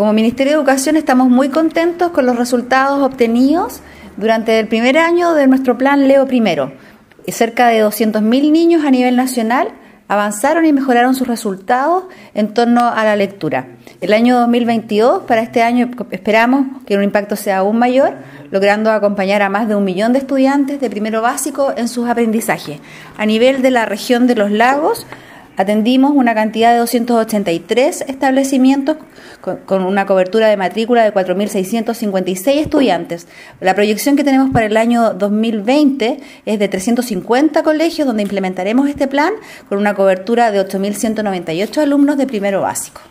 Como Ministerio de Educación estamos muy contentos con los resultados obtenidos durante el primer año de nuestro plan Leo Primero. Cerca de 200.000 niños a nivel nacional avanzaron y mejoraron sus resultados en torno a la lectura. El año 2022, para este año, esperamos que un impacto sea aún mayor, logrando acompañar a más de un millón de estudiantes de primero básico en sus aprendizajes. A nivel de la región de los lagos, Atendimos una cantidad de 283 establecimientos con, una cobertura de matrícula de 4.656 estudiantes. La proyección que tenemos para el año 2020 es de 350 colegios donde implementaremos este plan con una cobertura de 8.198 alumnos de primero básico.